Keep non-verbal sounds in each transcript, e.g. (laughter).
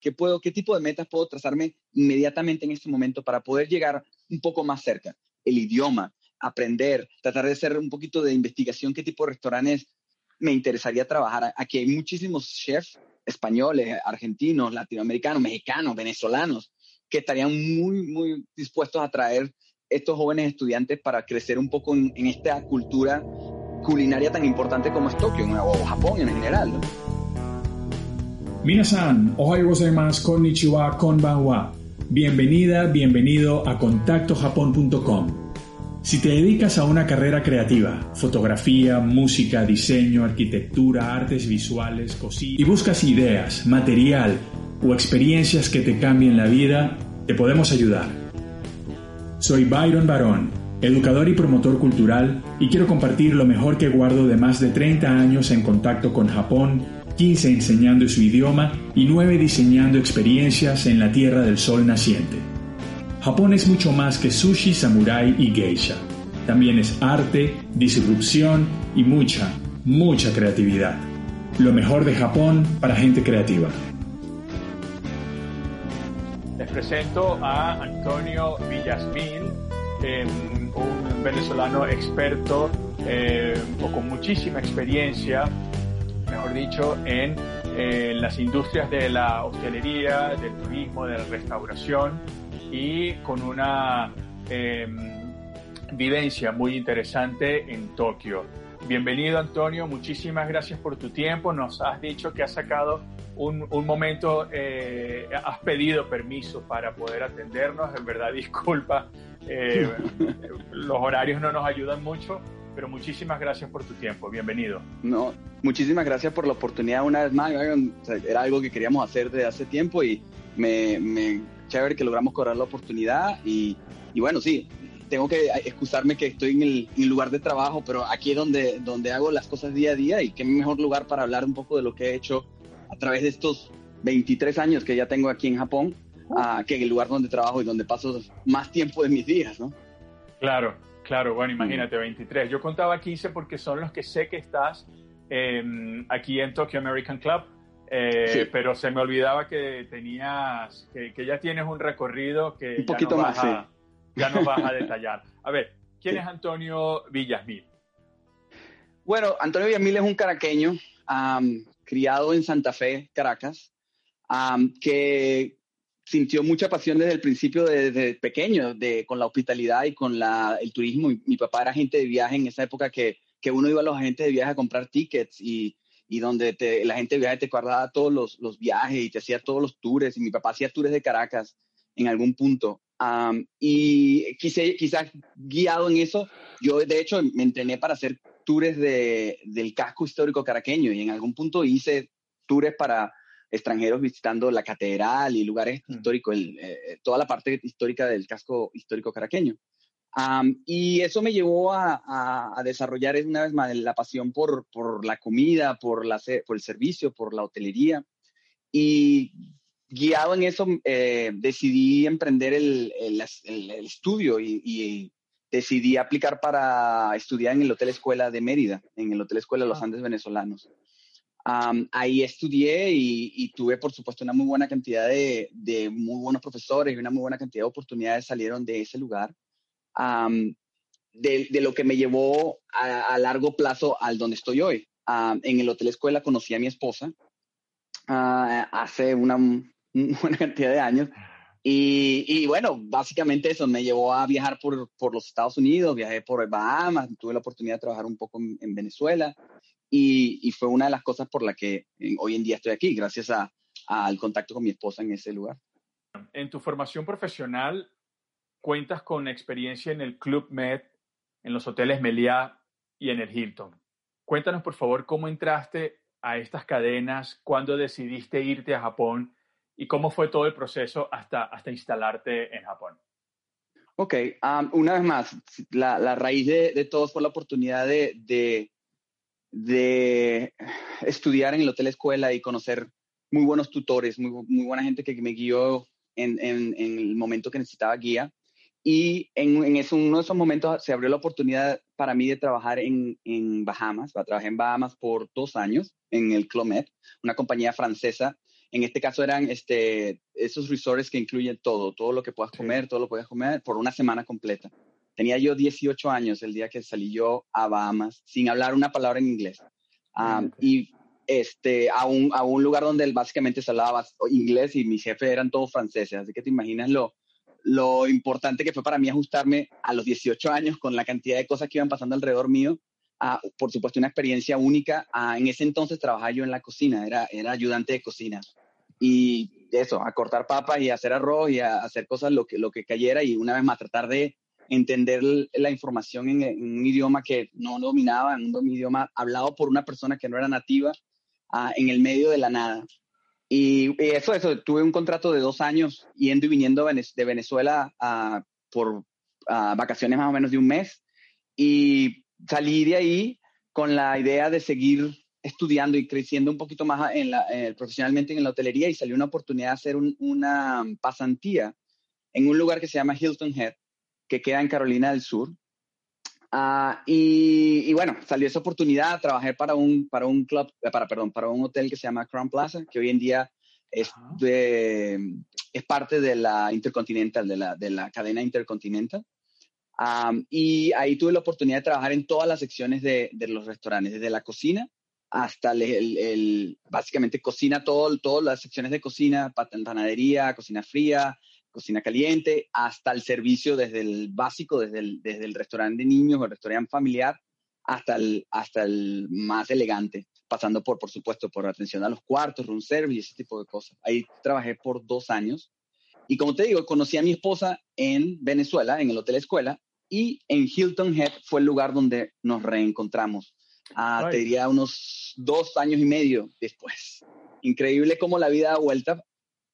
¿Qué, puedo, ¿Qué tipo de metas puedo trazarme inmediatamente en este momento para poder llegar un poco más cerca? El idioma, aprender, tratar de hacer un poquito de investigación, qué tipo de restaurantes me interesaría trabajar. Aquí hay muchísimos chefs españoles, argentinos, latinoamericanos, mexicanos, venezolanos, que estarían muy, muy dispuestos a traer estos jóvenes estudiantes para crecer un poco en, en esta cultura culinaria tan importante como es Tokio o Japón en general. ¿no? Minasan, ohayou gozaimasu, konnichiwa, konbanwa. Bienvenida, bienvenido a contactojapón.com. Si te dedicas a una carrera creativa, fotografía, música, diseño, arquitectura, artes visuales, cocina, y buscas ideas, material o experiencias que te cambien la vida, te podemos ayudar. Soy Byron Barón, educador y promotor cultural, y quiero compartir lo mejor que guardo de más de 30 años en contacto con Japón, 15 enseñando su idioma y 9 diseñando experiencias en la Tierra del Sol naciente. Japón es mucho más que sushi, samurai y geisha. También es arte, disrupción y mucha, mucha creatividad. Lo mejor de Japón para gente creativa. Les presento a Antonio Villasmil, eh, un venezolano experto eh, o con muchísima experiencia, mejor dicho, en eh, las industrias de la hostelería, del turismo, de la restauración y con una vivencia muy interesante en Tokio. Bienvenido Antonio, muchísimas gracias por tu tiempo. Nos has dicho que has sacado un, un momento, eh, has pedido permiso para poder atendernos. En verdad, (laughs) disculpa, eh, (laughs) los horarios no nos ayudan mucho, pero muchísimas gracias por tu tiempo. Bienvenido. No, muchísimas gracias por la oportunidad una vez más. Era algo que queríamos hacer desde hace tiempo y me, me chévere que logramos cobrar la oportunidad. Y, y bueno, sí, tengo que excusarme que estoy en el, en lugar de trabajo, pero aquí es donde, donde hago las cosas día a día y qué mejor lugar para hablar un poco de lo que he hecho a través de estos 23 años que ya tengo aquí en Japón, uh, que en el lugar donde trabajo y donde paso más tiempo de mis días, ¿no? Claro, claro, bueno, imagínate, 23. Yo contaba 15 porque son los que sé que estás eh, aquí en Tokyo American Club. Eh, sí. Pero se me olvidaba que tenías, que, que, ya tienes un recorrido que... Un poquito no más, a, sí ya nos vas a (laughs) detallar. A ver, ¿quién sí. es Antonio Villasmil? Bueno, Antonio Villasmil es un caraqueño um, criado en Santa Fe, Caracas, um, que sintió mucha pasión desde el principio, desde de pequeño, de, con la hospitalidad y con la, el turismo. Mi, mi, papá era agente de viaje en esa época que, que uno iba a los agentes de viaje a comprar tickets y, y donde te, la gente de viaje te guardaba todos los, los viajes y te hacía todos los tours. Y mi papá hacía tours de Caracas en algún punto. Y quise, quizás guiado en eso, yo de hecho me entrené para hacer tours de, del casco histórico caraqueño y en algún punto hice tours para extranjeros visitando la catedral y lugares mm. históricos, el, eh, toda la parte histórica del casco histórico caraqueño. Um, y eso me llevó a, a, a, desarrollar una vez más la pasión por, por la comida, por, la, por el servicio, por la hotelería. Y guiado en eso, eh, decidí emprender el, el, el, el estudio y, y, decidí aplicar para estudiar en el Hotel Escuela de Mérida, en el Hotel Escuela de los Andes Venezolanos. Um, ahí estudié y, tuve, por supuesto, una muy buena cantidad de, muy buenos profesores y una muy buena cantidad de oportunidades salieron de ese lugar. De, lo que me llevó a, largo plazo al donde estoy hoy. En el Hotel Escuela conocí a mi esposa uh, hace una, buena (laughs) cantidad de años. Y, bueno, básicamente eso me llevó a viajar por, por, los Estados Unidos, viajé por Bahamas, tuve la oportunidad de trabajar un poco en Venezuela y, y, fue una de las cosas por las que hoy en día estoy aquí, gracias a, al contacto con mi esposa en ese lugar. En tu formación profesional, cuentas con experiencia en el Club Med, en los hoteles Meliá y en el Hilton. Cuéntanos, por favor, cómo entraste a estas cadenas, cuándo decidiste irte a Japón y cómo fue todo el proceso hasta, hasta instalarte en Japón. Ok, una vez más, la, la raíz de, de, todo fue la oportunidad de, de, de, estudiar en el hotel escuela y conocer muy buenos tutores, muy, muy buena gente que me guió en, en, en el momento que necesitaba guía. Y en, en eso, uno de esos momentos se abrió la oportunidad para mí de trabajar en, en Bahamas. Trabajé en Bahamas por dos años en el Club Med, una compañía francesa. En este caso eran este, esos resorts que incluyen todo, todo lo que puedas comer, todo lo que puedas comer por una semana completa. Tenía yo 18 años el día que salí yo a Bahamas sin hablar una palabra en inglés. Um, y este, a, un, a un lugar donde básicamente se hablaba inglés y mis jefes eran todos franceses. Así que te imaginas lo, lo importante que fue para mí ajustarme a los 18 años con la cantidad de cosas que iban pasando alrededor mío. A, por supuesto, una experiencia única. A, en ese entonces trabajaba yo en la cocina, era, era ayudante de cocina. Y eso, a cortar papas y a hacer arroz y a hacer cosas lo que, lo que cayera y una vez más tratar de entender la información en, en un idioma que no dominaba, en un idioma hablado por una persona que no era nativa, en el medio de la nada. Y, eso, eso, tuve un contrato de dos años yendo y viniendo de Venezuela uh, por vacaciones más o menos de un mes y salí de ahí con la idea de seguir estudiando y creciendo un poquito más en la, profesionalmente en la hotelería y salió una oportunidad de hacer una pasantía en un lugar que se llama Hilton Head, que queda en Carolina del Sur. Uh, y, y, bueno, salió esa oportunidad, trabajé para un, para un club, eh, para, perdón, para un hotel que se llama Crown Plaza, que hoy en día es, de, es parte de la Intercontinental, de la, de la cadena Intercontinental. Um, y ahí tuve la oportunidad de trabajar en todas las secciones de, de los restaurantes, desde la cocina hasta el, el, el básicamente cocina, todo, todas las secciones de cocina, panadería, cocina fría, cocina caliente, hasta el servicio desde el básico, desde el, desde el restaurante de niños o el restaurante familiar, hasta el, hasta el más elegante, pasando por, por supuesto, por atención a los cuartos, room service, ese tipo de cosas. Ahí trabajé por dos años. Y como te digo, conocí a mi esposa en Venezuela, en el Hotel Escuela, y en Hilton Head fue el lugar donde nos reencontramos. Ah, te diría unos dos años y medio después. Increíble cómo la vida da vuelta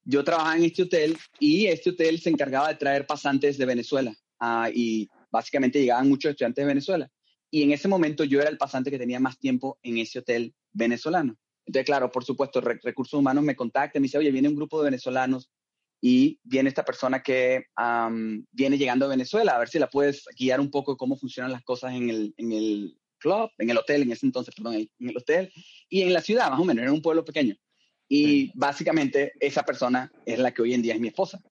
yo trabajaba en este hotel y este hotel se encargaba de traer pasantes de Venezuela uh, y básicamente llegaban muchos estudiantes de Venezuela. Y en ese momento yo era el pasante que tenía más tiempo en ese hotel venezolano. Entonces, claro, por supuesto, recursos humanos me contacta, me dice, oye, viene un grupo de venezolanos y viene esta persona que viene llegando a Venezuela, a ver si la puedes guiar un poco cómo funcionan las cosas en el, en el club, en el hotel, en ese entonces, perdón, en el hotel, y en la ciudad, más o menos, era un pueblo pequeño. Y básicamente esa persona es la que hoy en día es mi esposa.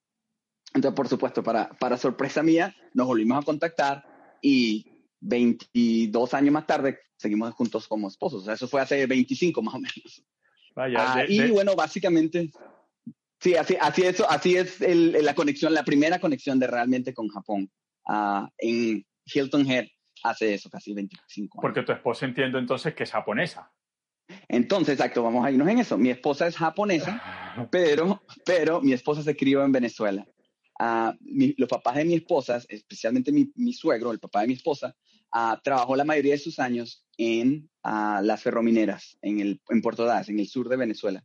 Entonces, por supuesto, para, para sorpresa mía, nos volvimos a contactar y 22 años más tarde seguimos juntos como esposos. O sea, eso fue hace 25 más o menos. Vaya, ah, y bueno, básicamente, sí, así, así, es, así es el, la conexión, la primera conexión de realmente con Japón. Uh, en Hilton Head hace eso, casi 25 años. Porque tu esposa entiendo entonces que es japonesa. Entonces, exacto, vamos a irnos en eso. Mi esposa es japonesa, pero, pero mi esposa se crió en Venezuela. Uh, los papás de mi esposa, especialmente mi, mi, suegro, el papá de mi esposa, uh, trabajó la mayoría de sus años en uh, las ferromineras en, el, en Puerto Ordaz, en el sur de Venezuela.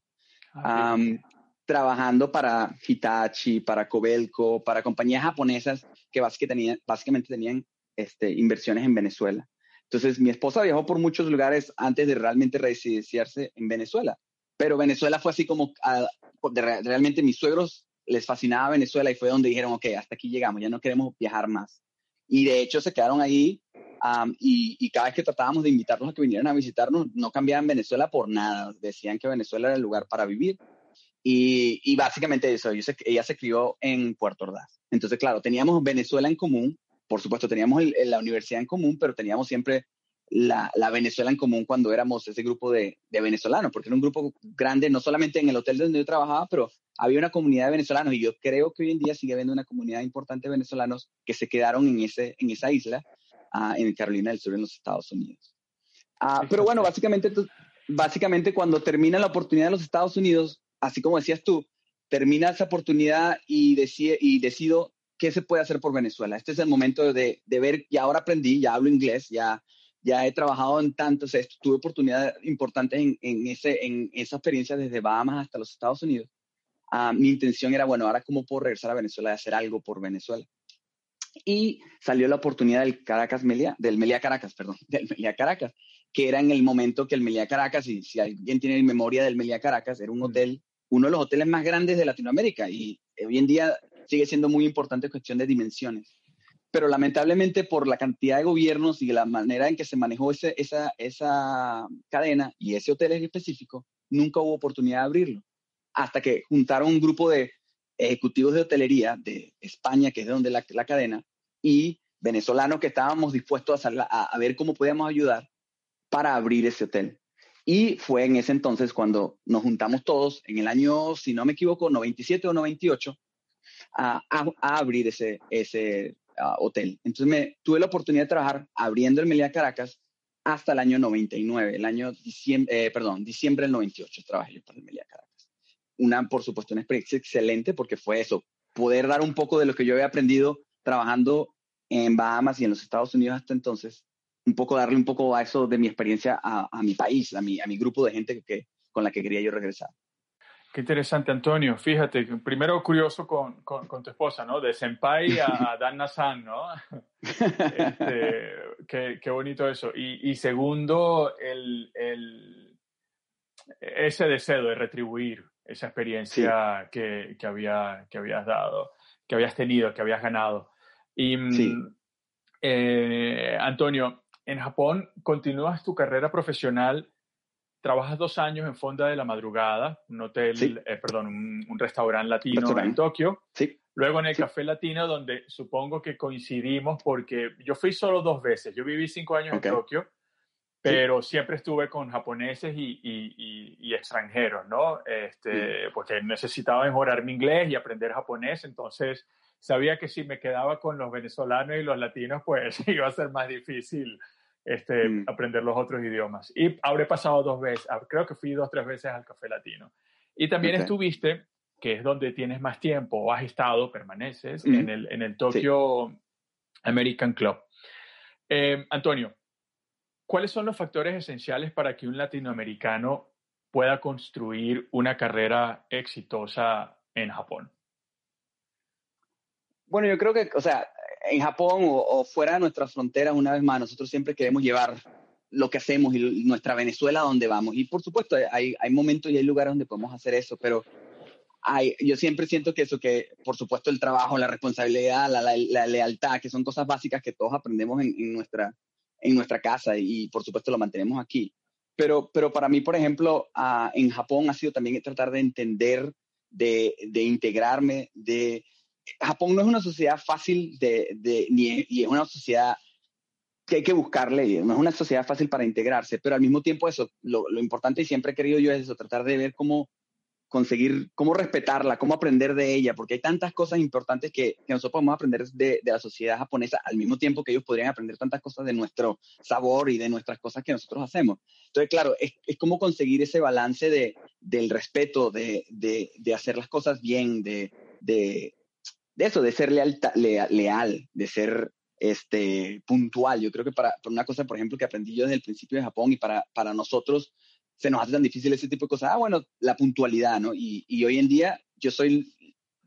Um, trabajando para Hitachi, para Cobelco, para compañías japonesas que básicamente tenían, básicamente tenían este, inversiones en Venezuela. Entonces, mi esposa viajó por muchos lugares antes de realmente residenciarse en Venezuela. Pero Venezuela fue así como, uh, realmente mis suegros les fascinaba Venezuela y fue donde dijeron, ok, hasta aquí llegamos, ya no queremos viajar más. Y de hecho se quedaron ahí y, y, cada vez que tratábamos de invitarlos a que vinieran a visitarnos, no cambiaban Venezuela por nada. Decían que Venezuela era el lugar para vivir. Y, y básicamente eso, ella se crió en Puerto Ordaz. Entonces, claro, teníamos Venezuela en común, por supuesto, teníamos la universidad en común, pero teníamos siempre la, Venezuela en común cuando éramos ese grupo de, venezolanos, porque era un grupo grande, no solamente en el hotel donde yo trabajaba, pero había una comunidad de venezolanos y yo creo que hoy en día sigue habiendo una comunidad importante de venezolanos que se quedaron en, ese, en esa isla, uh, en Carolina del Sur, en los Estados Unidos. Uh, pero bueno, básicamente, básicamente cuando termina la oportunidad de los Estados Unidos, así como decías tú, termina esa oportunidad y, decide, y decido qué se puede hacer por Venezuela. Este es el momento de, de ver, y ahora aprendí, ya hablo inglés, ya, ya he trabajado en tantos, tuve oportunidades importantes en, en, ese, en esa experiencia desde Bahamas hasta los Estados Unidos. ah, mi intención era, bueno, ahora cómo puedo regresar a Venezuela y hacer algo por Venezuela. Y salió la oportunidad del Caracas Melia, del Melia Caracas, perdón, (laughs) del Melia Caracas, que era en el momento que el Melia Caracas, y si alguien tiene memoria del Melia Caracas, era un hotel, uno de los hoteles más grandes de Latinoamérica y hoy en día sigue siendo muy importante cuestión de dimensiones. Pero lamentablemente por la cantidad de gobiernos y la manera en que se manejó ese, esa, esa cadena y ese hotel en específico, nunca hubo oportunidad de abrirlo. Hasta que juntaron un grupo de ejecutivos de hotelería de España, que es de donde la, la cadena, y venezolanos que estábamos dispuestos a, a, ver cómo podíamos ayudar para abrir ese hotel. Y fue en ese entonces cuando nos juntamos todos, en el año, si no me equivoco, 97 o 98, a, a, abrir ese, ese hotel. Entonces me, tuve la oportunidad de trabajar abriendo el Meliá Caracas hasta el año 99, el año diciembre, eh, perdón, diciembre del 98 trabajé yo para el Meliá Caracas una, por supuesto, una experiencia excelente porque fue eso, poder dar un poco de lo que yo había aprendido trabajando en Bahamas y en los Estados Unidos hasta entonces, un poco darle un poco a eso de mi experiencia a, mi país, a mi, a mi grupo de gente que, con la que quería yo regresar. Qué interesante, Antonio. Fíjate, primero curioso con, con, tu esposa, ¿no? De Senpai a, Dan Nassan, ¿no? Este, qué, qué, bonito eso. Y, y segundo, el, el, ese deseo de retribuir, esa experiencia que, que, había, que habías dado, que habías tenido, que habías ganado. Y, mm, eh, Antonio, en Japón continúas tu carrera profesional, trabajas dos años en Fonda de la Madrugada, un hotel, eh, perdón, un, restaurante latino en Tokio. Sí. Luego en el Café Latino, donde supongo que coincidimos porque yo fui solo dos veces. Yo viví cinco años en Tokio pero siempre estuve con japoneses y, y, y, extranjeros, ¿no? Este, Porque necesitaba mejorar mi inglés y aprender japonés, entonces sabía que si me quedaba con los venezolanos y los latinos, pues (laughs) iba a ser más difícil este, mm. aprender los otros idiomas. Y habré pasado dos veces, ah, creo que fui dos, tres veces al Café Latino. Y también estuviste, que es donde tienes más tiempo, o has estado, permaneces, en el, en el Tokyo American Club. Eh, Antonio, ¿Cuáles son los factores esenciales para que un latinoamericano pueda construir una carrera exitosa en Japón? Bueno, yo creo que, o sea, en Japón o, fuera de nuestras fronteras, una vez más, nosotros siempre queremos llevar lo que hacemos y nuestra Venezuela a donde vamos. Y por supuesto, hay, hay momentos y hay lugares donde podemos hacer eso, pero hay, yo siempre siento que eso, que por supuesto el trabajo, la responsabilidad, la, lealtad, que son cosas básicas que todos aprendemos en, en nuestra, en nuestra casa y, por supuesto lo mantenemos aquí. Pero, pero para mí, por ejemplo, ah, en Japón ha sido también tratar de entender, de, de, integrarme, de... Japón no es una sociedad fácil de, de ni, y es una sociedad que hay que buscarle, no es una sociedad fácil para integrarse, pero al mismo tiempo eso, lo, lo importante y siempre he querido yo es eso, tratar de ver cómo conseguir, cómo respetarla, cómo aprender de ella, porque hay tantas cosas importantes que, que nosotros podemos aprender de, de, la sociedad japonesa al mismo tiempo que ellos podrían aprender tantas cosas de nuestro sabor y de nuestras cosas que nosotros hacemos. Entonces, claro, es, es como conseguir ese balance de, del respeto, de, de, de hacer las cosas bien, de, de, eso, de ser leal, leal, de ser este, puntual. Yo creo que para, para, una cosa, por ejemplo, que aprendí yo desde el principio de Japón y para, para nosotros se nos hace tan difícil ese tipo de cosas. Ah, bueno, la puntualidad, ¿no? Y, y hoy en día yo soy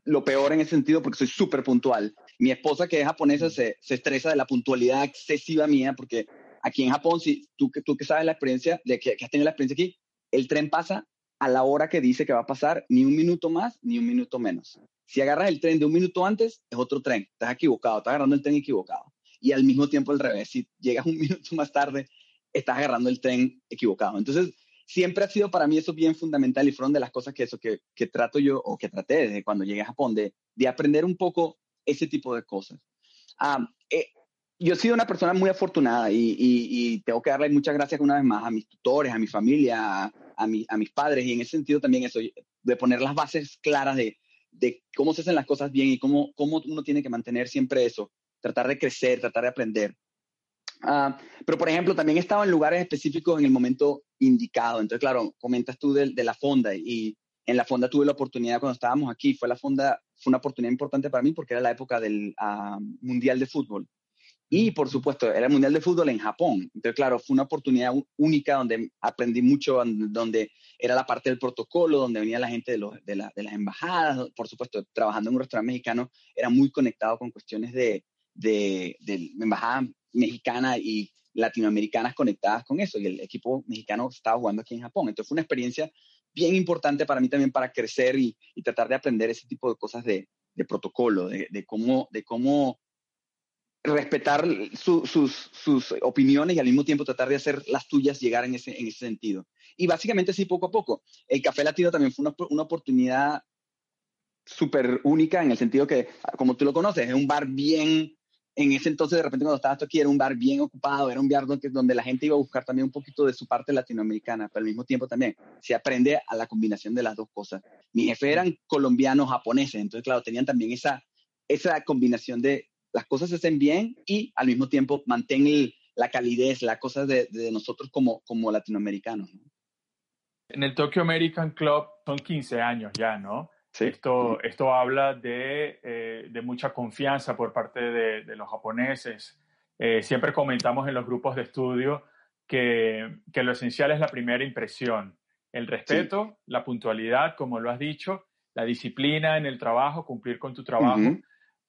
lo peor en ese sentido porque soy súper puntual. Mi esposa, que es japonesa, se, se, estresa de la puntualidad excesiva mía porque aquí en Japón, si tú, tú que sabes la experiencia, de que, que has tenido la experiencia aquí, el tren pasa a la hora que dice que va a pasar, ni un minuto más, ni un minuto menos. Si agarras el tren de un minuto antes, es otro tren. Estás equivocado, estás agarrando el tren equivocado. Y al mismo tiempo al revés, si llegas un (laughs) minuto más tarde, estás agarrando el tren equivocado. Entonces, siempre ha sido para mí eso bien fundamental y fueron de las cosas que eso que, que trato yo o que traté desde cuando llegué a Japón de, de aprender un poco ese tipo de cosas. Ah, eh, yo he sido una persona muy afortunada y, y, tengo que darle muchas gracias una vez más a mis tutores, a mi familia, a, a, a mis padres y en ese sentido también eso, de poner las bases claras de, de cómo se hacen las cosas bien y cómo, cómo uno tiene que mantener siempre eso, tratar de crecer, tratar de aprender. Uh, pero, por ejemplo, también he estado en lugares específicos en el momento indicado. Entonces, claro, comentas tú de, de, la fonda y en la fonda tuve la oportunidad cuando estábamos aquí. Fue la fonda, fue una oportunidad importante para mí porque era la época del uh, Mundial de Fútbol. Y por supuesto, era el Mundial de Fútbol en Japón. Entonces, claro, fue una oportunidad única donde aprendí mucho, donde era la parte del protocolo, donde venía la gente de, los, de, las embajadas. Por supuesto, trabajando en un restaurante mexicano, era muy conectado con cuestiones de, de, de embajada mexicana y latinoamericanas conectadas con eso. Y el equipo mexicano estaba jugando aquí en Japón. Entonces, fue una experiencia bien importante para mí también para crecer y, tratar de aprender ese tipo de cosas de, de protocolo, de, de, cómo, de cómo respetar sus, sus, opiniones y al mismo tiempo tratar de hacer las tuyas llegar en ese, en ese sentido. Y básicamente sí, poco a poco. El Café Latino también fue una, una oportunidad súper única en el sentido que, como tú lo conoces, es un bar bien, en ese entonces de repente cuando estabas aquí era un bar bien ocupado, era un bar donde, donde la gente iba a buscar también un poquito de su parte latinoamericana, pero al mismo tiempo también se aprende a la combinación de las dos cosas. Mis jefes eran colombianos, japoneses, entonces claro, tenían también esa, esa combinación de las cosas se hacen bien y al mismo tiempo mantén la calidez, las cosas de, nosotros como, como latinoamericanos. En el Tokyo American Club son 15 años ya, ¿no? Sí. Esto, esto habla de, eh, de mucha confianza por parte de, de los japoneses. Eh, siempre comentamos en los grupos de estudio que, que, lo esencial es la primera impresión, el respeto, la puntualidad, como lo has dicho, la disciplina en el trabajo, cumplir con tu trabajo,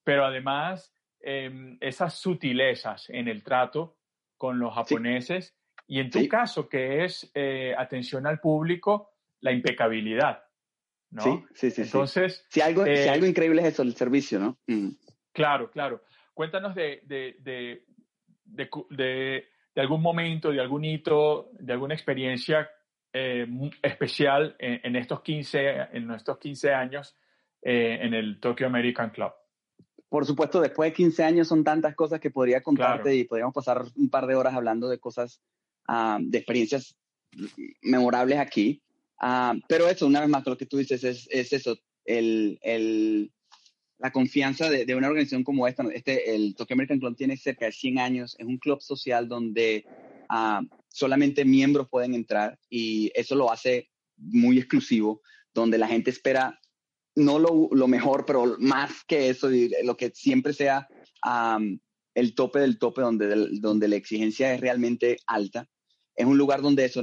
pero además Em, esas sutilezas en el trato con los japoneses y en tu caso, que es eh, atención al público, la impecabilidad. ¿no? Sí, sí, sí. Entonces, Si, algo, si eh, algo increíble es eso, el servicio, ¿no? Mm. Claro, claro. Cuéntanos de, de, de, de, algún momento, de algún hito, de alguna experiencia eh, especial en, estos 15, en estos 15 años en el Tokyo American Club por supuesto, después de 15 años son tantas cosas que podría contarte y podríamos pasar un par de horas hablando de cosas, ah, de experiencias memorables aquí. Ah, pero eso, una vez más, lo que tú dices es, es eso, el, el, la confianza de, de, una organización como esta. Este, el Tokyo American Club tiene cerca de 100 años, es un club social donde ah, solamente miembros pueden entrar y eso lo hace muy exclusivo, donde la gente espera no lo, lo, mejor, pero más que eso, lo que siempre sea el tope del tope, donde, donde la exigencia es realmente alta. Es un lugar donde eso,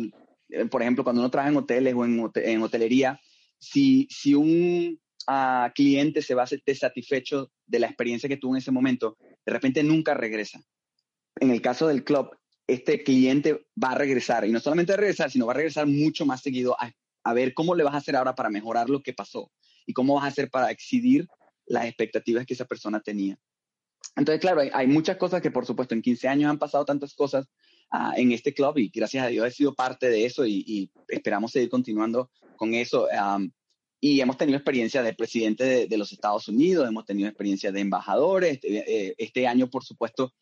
eh, por ejemplo, cuando uno trabaja en hoteles o en, en hotelería, si, si un ah, cliente se va satisfecho de la experiencia que tuvo en ese momento, de repente nunca regresa. En el caso del club, este cliente va a regresar, y no solamente a regresar, sino va a regresar mucho más seguido a, a ver cómo le vas a hacer ahora para mejorar lo que pasó y cómo vas a hacer para excedir las expectativas que esa persona tenía. Entonces, claro, hay, muchas cosas que, por supuesto, en 15 años han pasado tantas cosas ah, en este club y gracias a Dios he sido parte de eso y, esperamos seguir continuando con eso. y hemos tenido experiencia de presidente de, los Estados Unidos, hemos tenido experiencia de embajadores. Este, eh, este año, por supuesto,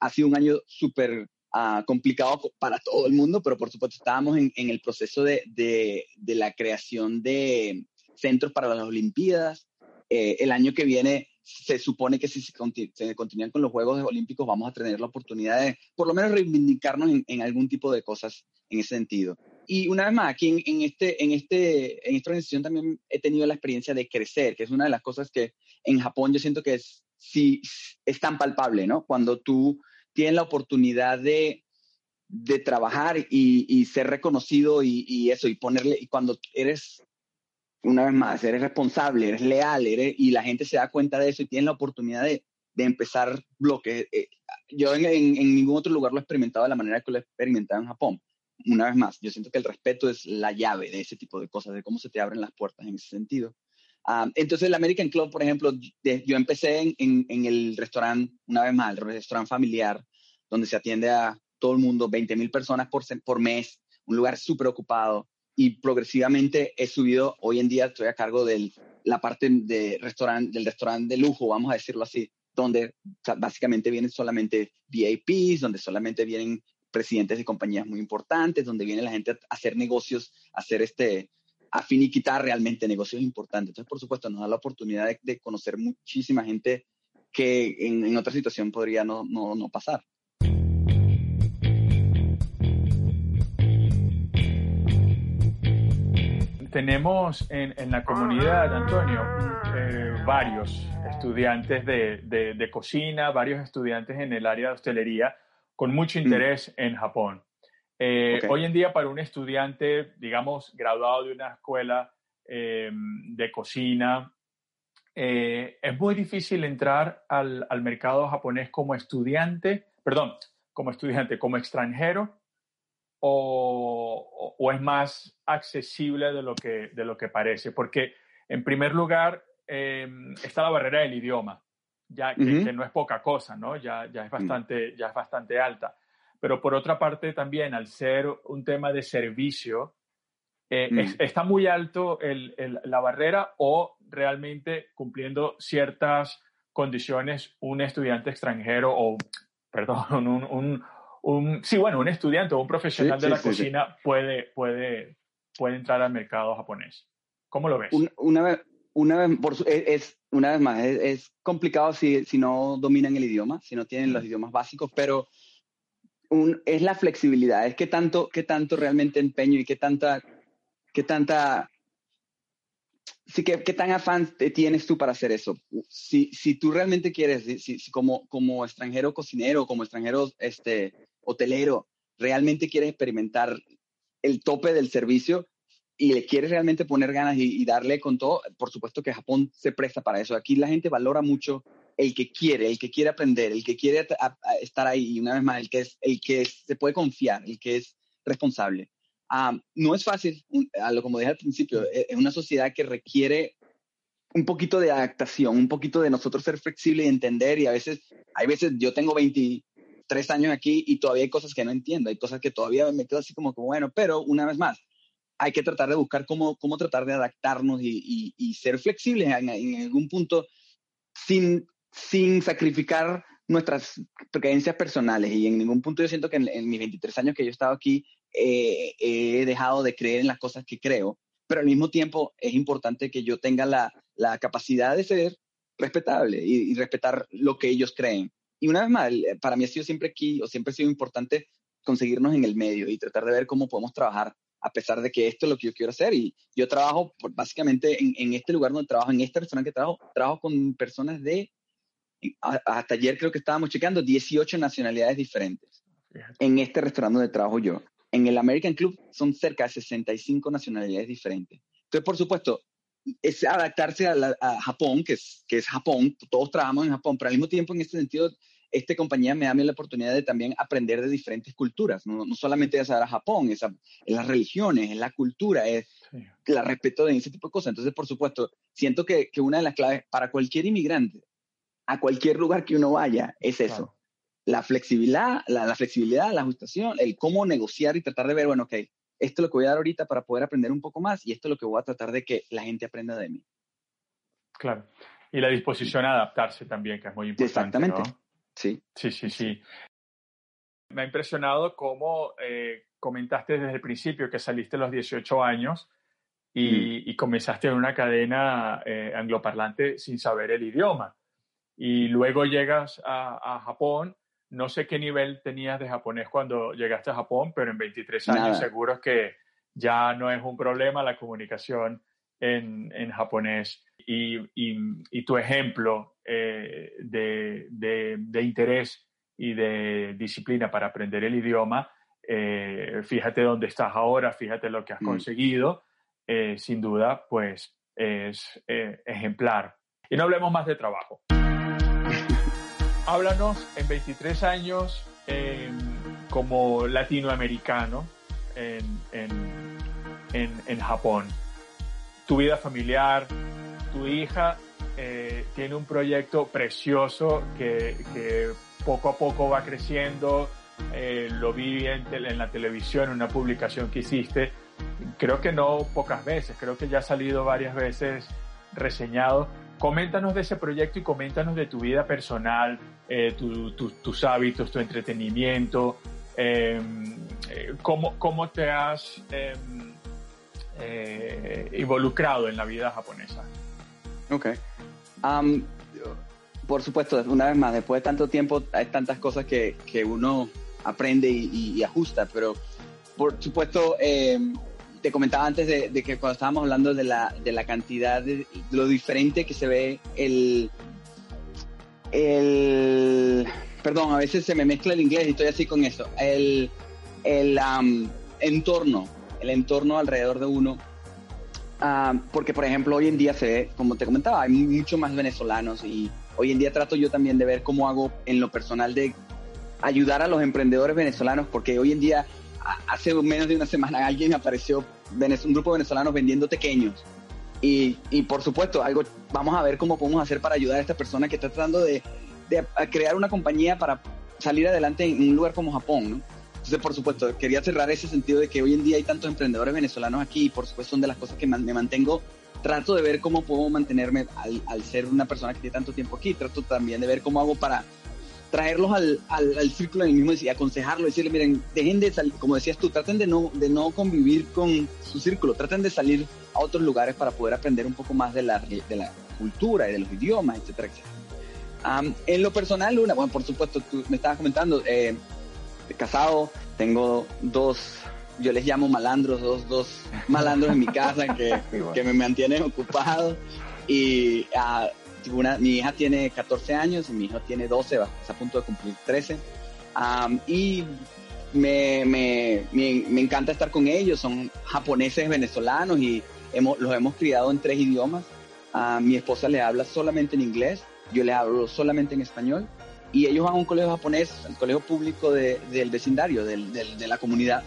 ha sido un año súper ah, complicado para todo el mundo, pero por supuesto estábamos en, el proceso de, de, la creación de, centros para las Olimpiadas. Eh, el año que viene se supone que si se, continúan con los Juegos Olímpicos vamos a tener la oportunidad de por lo menos reivindicarnos en, algún tipo de cosas en ese sentido. Y una vez más, aquí en, este, en, este, en esta organización también he tenido la experiencia de crecer, que es una de las cosas que en Japón yo siento que es, es tan palpable, ¿no? Cuando tú tienes la oportunidad de, de trabajar y, y ser reconocido y, y, eso, y ponerle, y cuando eres una vez más, eres responsable, eres leal, eres, y la gente se da cuenta de eso y tiene la oportunidad de, de empezar bloques. Eh, yo en, en, ningún otro lugar lo he experimentado de la manera que lo he experimentado en Japón. Una vez más, yo siento que el respeto es la llave de ese tipo de cosas, de cómo se te abren las puertas en ese sentido. Ah, entonces, el American Club, por ejemplo, yo empecé en, en, en el restaurante, una vez más, el restaurante familiar, donde se atiende a todo el mundo, 20 mil personas por, por mes, un lugar súper ocupado y progresivamente he subido, hoy en día estoy a cargo de la parte de restaurante, del restaurante de lujo, vamos a decirlo así, donde básicamente vienen solamente VIPs, donde solamente vienen presidentes de compañías muy importantes, donde viene la gente a hacer negocios, a hacer este, a finiquitar realmente negocios importantes. Entonces, por supuesto, nos da la oportunidad de, conocer muchísima gente que en, otra situación podría no, no, no pasar. Tenemos en, la comunidad, Antonio, eh, varios estudiantes de, cocina, varios estudiantes en el área de hostelería con mucho mm. interés en Japón. Eh, hoy en día para un estudiante, digamos, graduado de una escuela em, de cocina, eh, es muy difícil entrar al, mercado japonés como estudiante, perdón, como estudiante, como extranjero, o, es más accesible de lo, que, de lo que parece. Porque, en primer lugar, em, está la barrera del idioma, ya que, no es poca cosa, ¿no? Ya, ya, es mm. bastante, ya es bastante alta. Pero por otra parte, también al ser un tema de servicio, eh, mm. está muy alto la barrera o realmente cumpliendo ciertas condiciones un estudiante extranjero o, perdón, (laughs) un, un, sí, bueno, un estudiante o un profesional de la cocina Puede, puede, puede entrar al mercado japonés. ¿Cómo lo ves? una vez, una vez, por, es, una vez más, es, complicado si, si, no dominan el idioma, si no tienen los mm. idiomas básicos, pero un, es la flexibilidad, es qué tanto, qué tanto realmente empeño y qué tanta, qué tanta sí, ¿qué, ¿qué, tan afán tienes tú para hacer eso? Si, si tú realmente quieres, si, como, como extranjero cocinero, como extranjero este, hotelero, realmente quieres experimentar el tope del servicio y le quieres realmente poner ganas y, darle con todo, por supuesto que Japón se presta para eso. Aquí la gente valora mucho el que quiere, el que quiere aprender, el que quiere estar ahí, y una vez más, el que, es, el que se puede confiar, el que es responsable. Ah, no es fácil, a lo como dije al principio, e, es una sociedad que requiere un poquito de adaptación, un poquito de nosotros ser flexibles y entender y a veces, hay veces yo tengo 23 años aquí y todavía hay cosas que no entiendo, hay cosas que todavía me quedo así como, como bueno, pero una vez más, hay que tratar de buscar cómo, cómo tratar de adaptarnos y, y, ser flexibles en, algún punto sin, sin sacrificar nuestras creencias personales. Y en ningún punto yo siento que en, en mis 23 años que yo he estado aquí eh, he dejado de creer en las cosas que creo, pero al mismo tiempo es importante que yo tenga la, la capacidad de ser respetable y, respetar lo que ellos creen. Y una vez más, para mí ha sido siempre aquí, o siempre ha sido importante conseguirnos en el medio y tratar de ver cómo podemos trabajar a pesar de que esto es lo que yo quiero hacer. Y yo trabajo básicamente en, en, este lugar donde trabajo, en este restaurante que trabajo, trabajo con personas de, hasta ayer creo que estábamos checando, 18 nacionalidades diferentes en este restaurante donde trabajo yo. En el American Club son cerca de 65 nacionalidades diferentes. Entonces, por supuesto, es adaptarse a, Japón, que es, que es Japón, todos trabajamos en Japón, pero al mismo tiempo, en este sentido, esta compañía me da la oportunidad de también aprender de diferentes culturas, no, solamente de saber a Japón, es, las religiones, es la cultura, es el respeto de ese tipo de cosas. Entonces, por supuesto, siento que, que, una de las claves para cualquier inmigrante, a cualquier lugar que uno vaya, es eso la flexibilidad, la, flexibilidad, la ajustación, el cómo negociar y tratar de ver, bueno, ok, esto es lo que voy a dar ahorita para poder aprender un poco más y esto es lo que voy a tratar de que la gente aprenda de mí. Claro. Y la disposición a adaptarse también, que es muy importante. Exactamente. Sí. Sí, sí, sí. Me ha impresionado cómo eh, comentaste desde el principio que saliste a los 18 años y, mm. comenzaste en una cadena eh, angloparlante sin saber el idioma. Y luego llegas a Japón no sé qué nivel tenías de japonés cuando llegaste a Japón, pero en 23 años seguro que ya no es un problema la comunicación en, japonés. Y, tu ejemplo eh, de, interés y de disciplina para aprender el idioma, eh, fíjate dónde estás ahora, fíjate lo que has mm. conseguido, eh, sin duda, pues es ejemplar. Y no hablemos más de trabajo háblanos en 23 años em, como latinoamericano en, Japón. Tu vida familiar, tu hija eh, tiene un proyecto precioso que, poco a poco va creciendo. Eh, lo vi en, en, la televisión, en una publicación que hiciste. Creo que no pocas veces, creo que ya ha salido varias veces reseñado. Coméntanos de ese proyecto y coméntanos de tu vida personal, eh, tus hábitos, tu entretenimiento, eh, cómo, cómo, te has em, eh, involucrado en la vida japonesa. Ok. por supuesto, una vez más, después de tanto tiempo hay tantas cosas que, que uno aprende y, y, ajusta, pero por supuesto, em, te comentaba antes de, que cuando estábamos hablando de la, de la cantidad, de, lo diferente que se ve el, el, perdón, a veces se me mezcla el inglés y estoy así con eso, el, el entorno, el entorno alrededor de uno. porque, por ejemplo, hoy en día se ve, como te comentaba, hay mucho más venezolanos y hoy en día trato yo también de ver cómo hago en lo personal de ayudar a los emprendedores venezolanos, porque hoy en día, hace menos de una semana, alguien apareció, un grupo de venezolanos vendiendo pequeños. Y, y, por supuesto, algo, vamos a ver cómo podemos hacer para ayudar a esta persona que está tratando de, crear una compañía para salir adelante en un lugar como Japón, ¿no? Entonces, por supuesto, quería cerrar ese sentido de que hoy en día hay tantos emprendedores venezolanos aquí y por supuesto son de las cosas que me mantengo trato de ver cómo puedo mantenerme al, al, ser una persona que tiene tanto tiempo aquí. Trato también de ver cómo hago para traerlos al, al, círculo del mismo y aconsejarlo, decirle, miren, dejen de salir, como decías tú, traten de no, de no convivir con su círculo, traten de salir a otros lugares para poder aprender un poco más de la, de la cultura y de los idiomas, etcétera, etcétera. en lo personal, Luna, bueno, por supuesto, tú me estabas comentando, eh, casado, tengo dos, yo les llamo malandros, dos, dos malandros en mi casa (laughs) que, que me mantienen ocupado y uh, una, mi hija tiene 14 años y mi hijo tiene 12, está a punto de cumplir 13. y me, me, me, encanta estar con ellos, son japoneses venezolanos y hemos, los hemos criado en tres idiomas. a mi esposa le habla solamente en inglés, yo le hablo solamente en español y ellos van a un colegio japonés, el colegio público de, del vecindario, del, de la comunidad.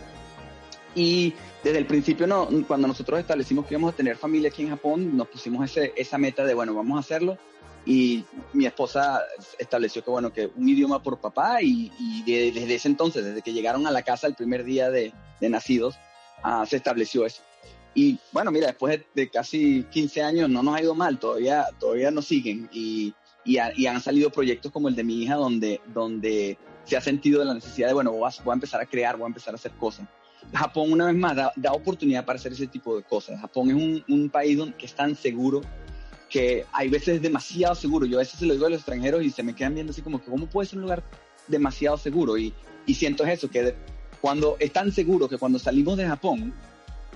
Y desde el principio, no, cuando nosotros establecimos que íbamos a tener familia aquí en Japón, nos pusimos ese, esa meta de, bueno, vamos a hacerlo. Y mi esposa estableció que, bueno, que un idioma por papá y, desde ese entonces, desde que llegaron a la casa el primer día de, de nacidos, uh, se estableció eso. Y bueno, mira, después de, de, casi 15 años no nos ha ido mal, todavía, todavía nos siguen y, y, han salido proyectos como el de mi hija donde, donde se ha sentido la necesidad de, bueno, voy a, voy a empezar a crear, voy a empezar a hacer cosas. Japón, una vez más, da, da oportunidad para hacer ese tipo de cosas. Japón es un, un país donde, que es tan seguro que hay veces demasiado seguro. Yo a veces se lo digo a los extranjeros y se me quedan viendo así como que, ¿cómo puede ser un lugar demasiado seguro? Y, y siento eso, que cuando es tan seguro que cuando salimos de Japón,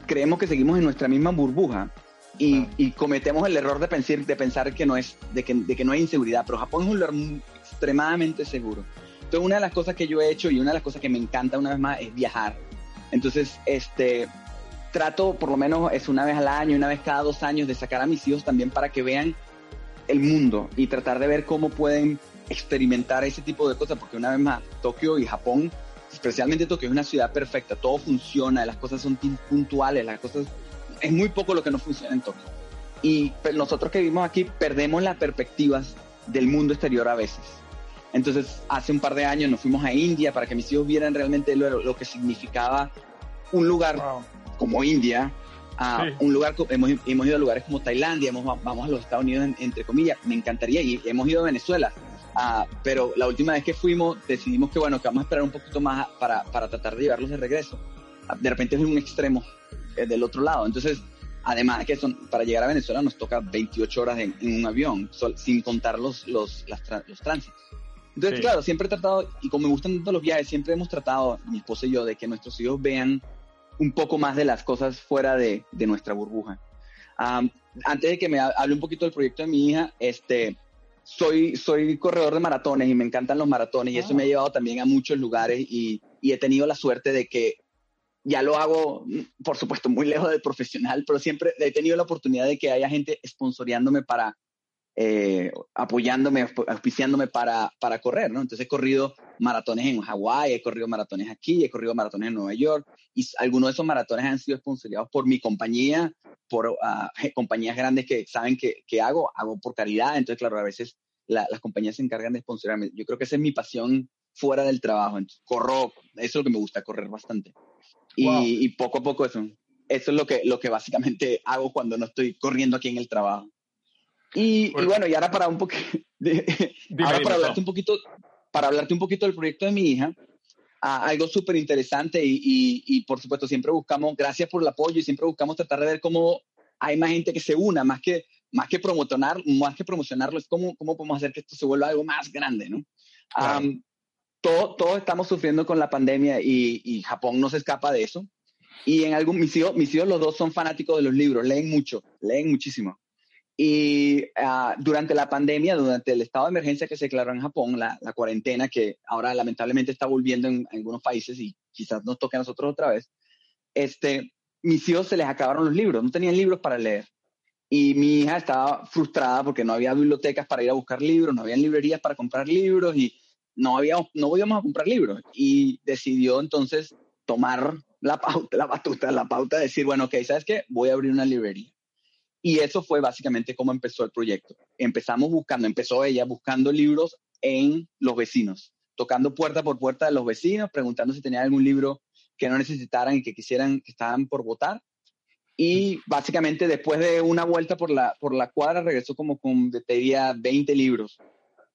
creemos que seguimos en nuestra misma burbuja y, y, cometemos el error de pensar, de pensar que, no es, de que, de que no hay inseguridad, pero Japón es un lugar extremadamente seguro. Entonces, una de las cosas que yo he hecho y una de las cosas que me encanta una vez más es viajar. Entonces, este, trato, por lo menos es una vez al año, una vez cada dos años, de sacar a mis hijos también para que vean el mundo y tratar de ver cómo pueden experimentar ese tipo de cosas, porque una vez más, Tokio y Japón, especialmente Tokio, es una ciudad perfecta, todo funciona, las cosas son puntuales, las cosas, es muy poco lo que no funciona en Tokio. Y nosotros que vivimos aquí perdemos las perspectivas del mundo exterior a veces. Entonces, hace un par de años nos fuimos a India para que mis hijos vieran realmente lo, que significaba un lugar como India, a un lugar, hemos, hemos, ido a lugares como Tailandia, hemos, vamos a los Estados Unidos, entre comillas, me encantaría, y hemos ido a Venezuela, uh, pero la última vez que fuimos decidimos que, bueno, que vamos a esperar un poquito más para, para tratar de llevarlos de regreso. De repente es un extremo eh, del otro lado, entonces Además de que son, para llegar a Venezuela nos toca 28 horas en, un avión, sin contar los, los, los tránsitos. Entonces, claro, siempre he tratado, y como me gustan tanto los viajes, siempre hemos tratado, mi esposa y yo, de que nuestros hijos vean un poco más de las cosas fuera de, de nuestra burbuja. antes de que me hable un poquito del proyecto de mi hija, este, soy, soy corredor de maratones y me encantan los maratones y eso me ha ah. llevado también a muchos lugares y, y he tenido la suerte de que ya lo hago, por supuesto, muy lejos del profesional, pero siempre he tenido la oportunidad de que haya gente sponsoreándome para, eh, apoyándome, auspiciándome para, para correr, ¿no? Entonces he corrido maratones en Hawái, he corrido maratones aquí, he corrido maratones en Nueva York, y algunos de esos maratones han sido sponsorizados por mi compañía, por uh, compañías grandes que saben que, que, hago, hago por caridad, entonces claro, a veces las compañías se encargan de sponsorarme. Yo creo que esa es mi pasión fuera del trabajo, entonces, corro, eso es lo que me gusta, correr bastante. Y, y, poco a poco eso, eso es lo que, lo que básicamente hago cuando no estoy corriendo aquí en el trabajo. Y, bueno, y ahora para un poquito, (laughs) ahora para hablarte un poquito, para hablarte un poquito del proyecto de mi hija, algo súper interesante y, y, por supuesto siempre buscamos, gracias por el apoyo y siempre buscamos tratar de ver cómo hay más gente que se una, más que, más que promocionar, más que promocionarlo, es cómo, cómo podemos hacer que esto se vuelva algo más grande, ¿no? todos estamos sufriendo con la pandemia y, y, Japón no se escapa de eso. Y en algún, mis hijos, mis hijos los dos son fanáticos de los libros, leen mucho, leen muchísimo. Y uh, durante la pandemia, durante el estado de emergencia que se declaró en Japón, la, la cuarentena que ahora lamentablemente está volviendo en, en, algunos países y quizás nos toque a nosotros otra vez, este, mis hijos se les acabaron los libros, no tenían libros para leer. Y mi hija estaba frustrada porque no había bibliotecas para ir a buscar libros, no había librerías para comprar libros y no, había, no podíamos a comprar libros. Y decidió entonces tomar la (laughs) pauta, la batuta, la pauta de decir, bueno, ok, ¿sabes qué? Voy a abrir una librería. Y eso fue básicamente cómo empezó el proyecto. Empezamos buscando, empezó ella buscando libros en los vecinos, tocando puerta por puerta de los vecinos, preguntando si tenían algún libro que no necesitaran y que quisieran, que estaban por votar. Y básicamente después de una vuelta por la, por la cuadra, regresó como con, te diría, 20 libros.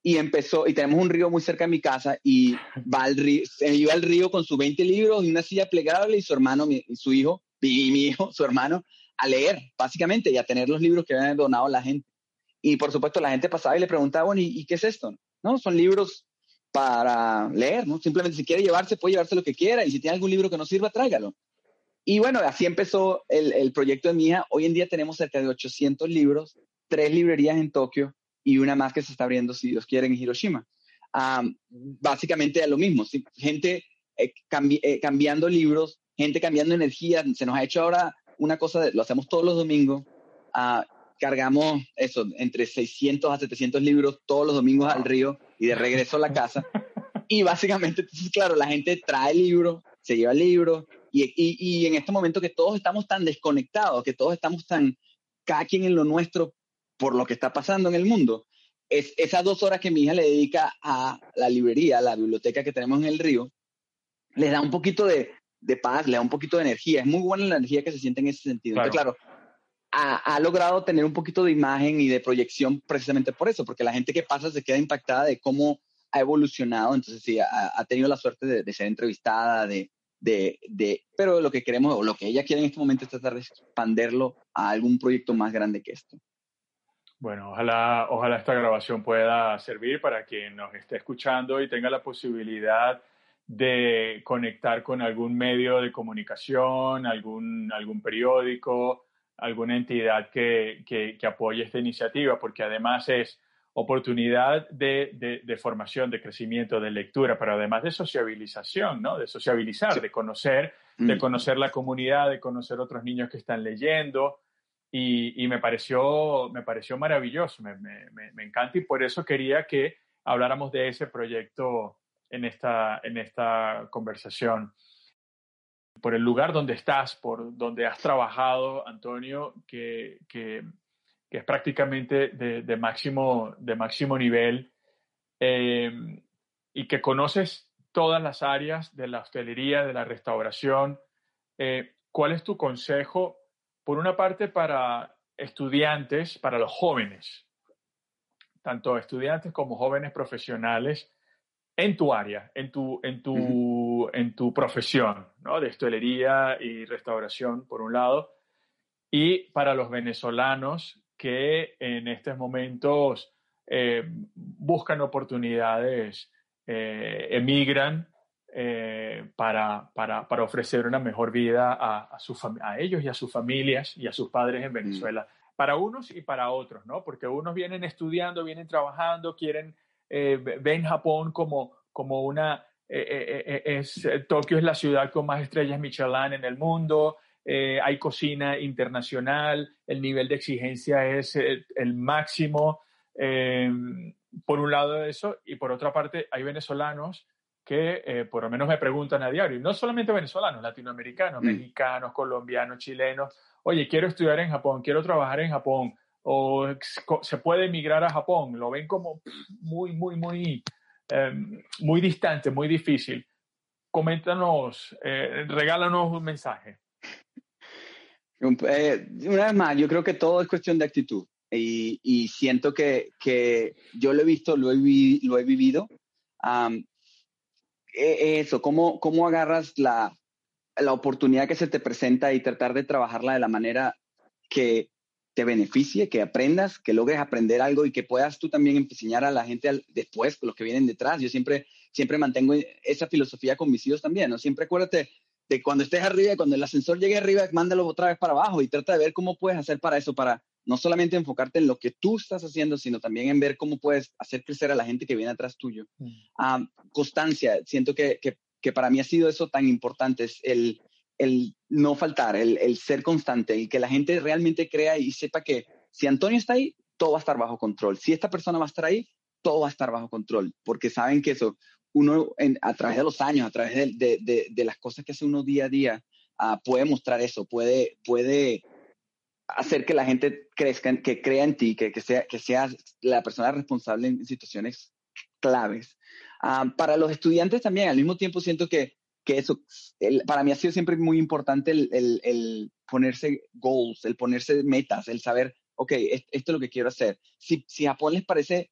Y empezó, y tenemos un río muy cerca de mi casa, y (laughs) va al río, se iba al río con sus 20 libros y una silla plegable, y su hermano, mi, su hijo, y mi hijo, su hermano, a leer, básicamente, y a tener los libros que habían donado la gente. Y por supuesto, la gente pasaba y le preguntaba, bueno, ¿y, qué es esto? ¿No? Son libros para leer, ¿no? Simplemente si quiere llevarse, puede llevarse lo que quiera, y si tiene algún libro que no sirva, tráigalo. Y bueno, así empezó el, el proyecto de mi hija. Hoy en día tenemos cerca de 800 libros, tres librerías en Tokio y una más que se está abriendo, si Dios quiere, en Hiroshima. Um, básicamente es lo mismo, gente eh, eh, cambiando libros, gente cambiando energía. Se nos ha hecho ahora una cosa, de, lo hacemos todos los domingos. Uh, cargamos eso, entre 600 a 700 libros todos los domingos al río y de regreso a la casa. (laughs) Y básicamente, entonces, claro, la gente trae libros, se lleva libros, y, y, y, en este momento que todos estamos tan desconectados, que todos estamos tan, cada quien en lo nuestro por lo que está pasando en el mundo, es esas dos horas que mi hija le dedica a la librería, a la biblioteca que tenemos en el río, les da un poquito de, de paz, le da un poquito de energía. Es muy buena la energía que se siente en ese sentido. Claro. Entonces, claro, ha, ha, logrado tener un poquito de imagen y de proyección precisamente por eso, porque la gente que pasa se queda impactada de cómo ha evolucionado. Entonces, sí, ha, ha tenido la suerte de, de ser entrevistada, de, de, de, pero lo que queremos o lo que ella quiere en este momento es tratar de expanderlo a algún proyecto más grande que esto. Bueno, ojalá, ojalá esta grabación pueda servir para quien nos esté escuchando y tenga la posibilidad de conectar con algún medio de comunicación, algún, algún periódico, alguna entidad que, que, que apoye esta iniciativa, porque además es oportunidad de, de, de, formación, de crecimiento, de lectura, pero además de sociabilización, ¿no? De sociabilizar, sí. de conocer, mm. de conocer la comunidad, de conocer otros niños que están leyendo. Y, y me, pareció, me pareció maravilloso, me, me, me, encanta y por eso quería que habláramos de ese proyecto en esta, en esta conversación. Por el lugar donde estás, por donde has trabajado, Antonio, que, que es prácticamente de, de, máximo, de máximo nivel, eh, y que conoces todas las áreas de la hostelería, de la restauración. Eh, ¿Cuál es tu consejo, por una parte, para estudiantes, para los jóvenes, tanto estudiantes como jóvenes profesionales, en tu área, en tu, en tu, uh -huh. en tu profesión, ¿no? de hostelería y restauración, por un lado, y para los venezolanos que en estos momentos eh, buscan oportunidades, eh, emigran eh, para, para, para, ofrecer una mejor vida a, a, su a, ellos y a sus familias y a sus padres en Venezuela. Mm. Para unos y para otros, ¿no? Porque unos vienen estudiando, vienen trabajando, quieren, ven Japón como, como una... es, Tokio es la ciudad con más estrellas Michelin en el mundo, eh, hay cocina internacional, el nivel de exigencia es el, el máximo. Eh, por un lado eso, y por otra parte hay venezolanos que eh, por lo menos me preguntan a diario, y no solamente venezolanos, latinoamericanos, mm. mexicanos, colombianos, chilenos, oye, quiero estudiar en Japón, quiero trabajar en Japón, o se puede emigrar a Japón, lo ven como muy, muy, muy, em, muy distante, muy difícil. Coméntanos, eh, regálanos un mensaje. Eh, una vez más, yo creo que todo es cuestión de actitud y, y siento que, que, yo lo he visto, lo he, lo he vivido. Um, eso, ¿cómo, cómo agarras la, la oportunidad que se te presenta y tratar de trabajarla de la manera que te beneficie, que aprendas, que logres aprender algo y que puedas tú también enseñar a la gente al, después, los que vienen detrás. Yo siempre, siempre mantengo esa filosofía con mis hijos también, ¿no? Siempre acuérdate, de cuando estés arriba, cuando el ascensor llegue arriba, mándalo otra vez para abajo y trata de ver cómo puedes hacer para eso, para no solamente enfocarte en lo que tú estás haciendo, sino también en ver cómo puedes hacer crecer a la gente que viene atrás tuyo. Mm. Ah, constancia, siento que, que, que, para mí ha sido eso tan importante, es el, el no faltar, el, el ser constante, y que la gente realmente crea y sepa que si Antonio está ahí, todo va a estar bajo control. Si esta persona va a estar ahí, todo va a estar bajo control, porque saben que eso, uno a través de los años, a través de, de, de, las cosas que hace uno día a día, uh, puede mostrar eso, puede, puede hacer que la gente crezca, que crea en ti, que, que, sea, que seas la persona responsable en situaciones claves. Uh, para los estudiantes también, al mismo tiempo siento que, que eso, el, para mí ha sido siempre muy importante el, el, el, ponerse goals, el ponerse metas, el saber, ok, esto es lo que quiero hacer. Si, si Japón les parece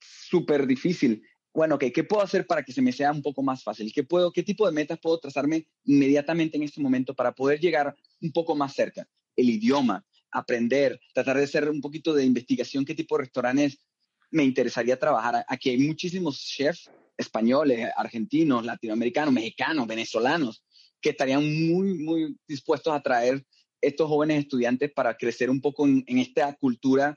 súper difícil, bueno, okay, ¿qué puedo hacer para que se me sea un poco más fácil? ¿Qué, puedo, ¿Qué tipo de metas puedo trazarme inmediatamente en este momento para poder llegar un poco más cerca? El idioma, aprender, tratar de hacer un poquito de investigación, qué tipo de restaurantes me interesaría trabajar. Aquí hay muchísimos chefs españoles, argentinos, latinoamericanos, mexicanos, venezolanos, que estarían muy, muy dispuestos a traer estos jóvenes estudiantes para crecer un poco en, esta cultura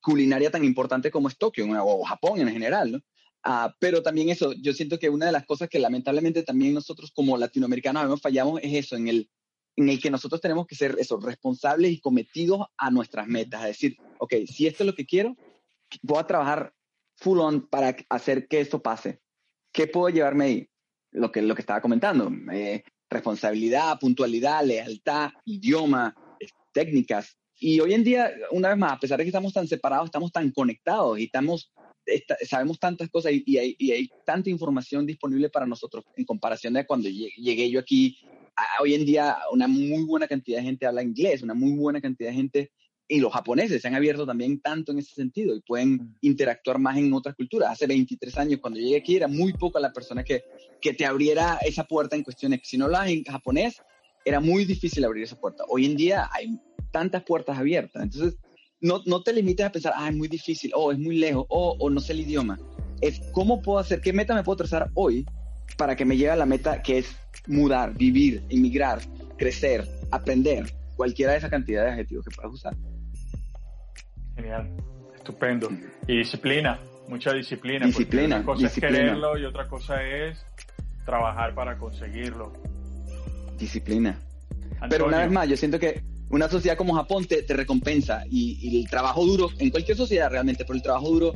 culinaria tan importante como es Tokio o Japón en general, ¿no? Ah, pero también eso, yo siento que una de las cosas que lamentablemente también nosotros como latinoamericanos hemos fallado es eso, en el, en el que nosotros tenemos que ser eso, responsables y cometidos a nuestras metas. Es decir, ok, si esto es lo que quiero, voy a trabajar full on para hacer que esto pase. ¿Qué puedo llevarme ahí? Lo que, lo que estaba comentando, eh, responsabilidad, puntualidad, lealtad, idioma, eh, técnicas. Y hoy en día, una vez más, a pesar de que estamos tan separados, estamos tan conectados y estamos sabemos tantas cosas y, hay, tanta información disponible para nosotros en comparación de cuando llegué yo aquí. hoy en día una muy buena cantidad de gente habla inglés, una muy buena cantidad de gente y los japoneses se han abierto también tanto en ese sentido y pueden mm. interactuar más en otras culturas. Hace 23 años, cuando llegué aquí, era muy poca la persona que, que te abriera esa puerta en cuestiones. Si no hablas en japonés, era muy difícil abrir esa puerta. Hoy en día hay tantas puertas abiertas. Entonces, no, no te limites a pensar, ah, es muy difícil, o es muy lejos, o, o no sé el idioma. Es cómo puedo hacer, qué meta me puedo trazar hoy para que me llegue a la meta que es mudar, vivir, emigrar, crecer, aprender, cualquiera de esa cantidad de adjetivos que puedas usar. Genial, estupendo. Y disciplina, mucha disciplina. Disciplina. Una cosa es quererlo y otra cosa es trabajar para conseguirlo. Disciplina. Pero una vez más, yo siento que una sociedad como Japón te, recompensa y, el trabajo duro, en cualquier sociedad realmente, pero el trabajo duro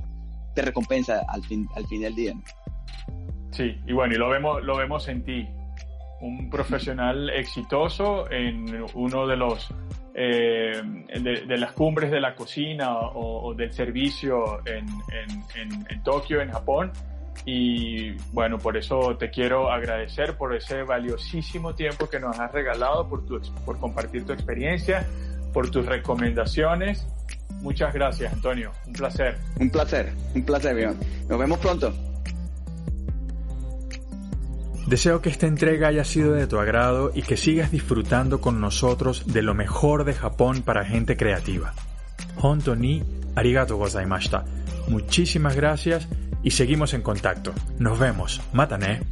te recompensa al fin, al fin del día. Sí, y bueno, y lo vemos, lo vemos en ti, un profesional exitoso en uno de los eh, de, las cumbres de la cocina o, del servicio en, en, en Tokio, en Japón, y bueno, por eso te quiero agradecer por ese valiosísimo tiempo que nos has regalado, por, tu, por compartir tu experiencia, por tus recomendaciones. Muchas gracias, Antonio. Un placer. Un placer, un placer, bien. Nos vemos pronto. Deseo que esta entrega haya sido de tu agrado y que sigas disfrutando con nosotros de lo mejor de Japón para gente creativa. Honto ni arigato gozaimashita. Muchísimas gracias y seguimos en contacto. Nos vemos. Matané.